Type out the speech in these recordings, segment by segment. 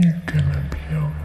You're gonna be okay.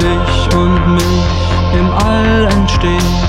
dich und mich im All entstehen.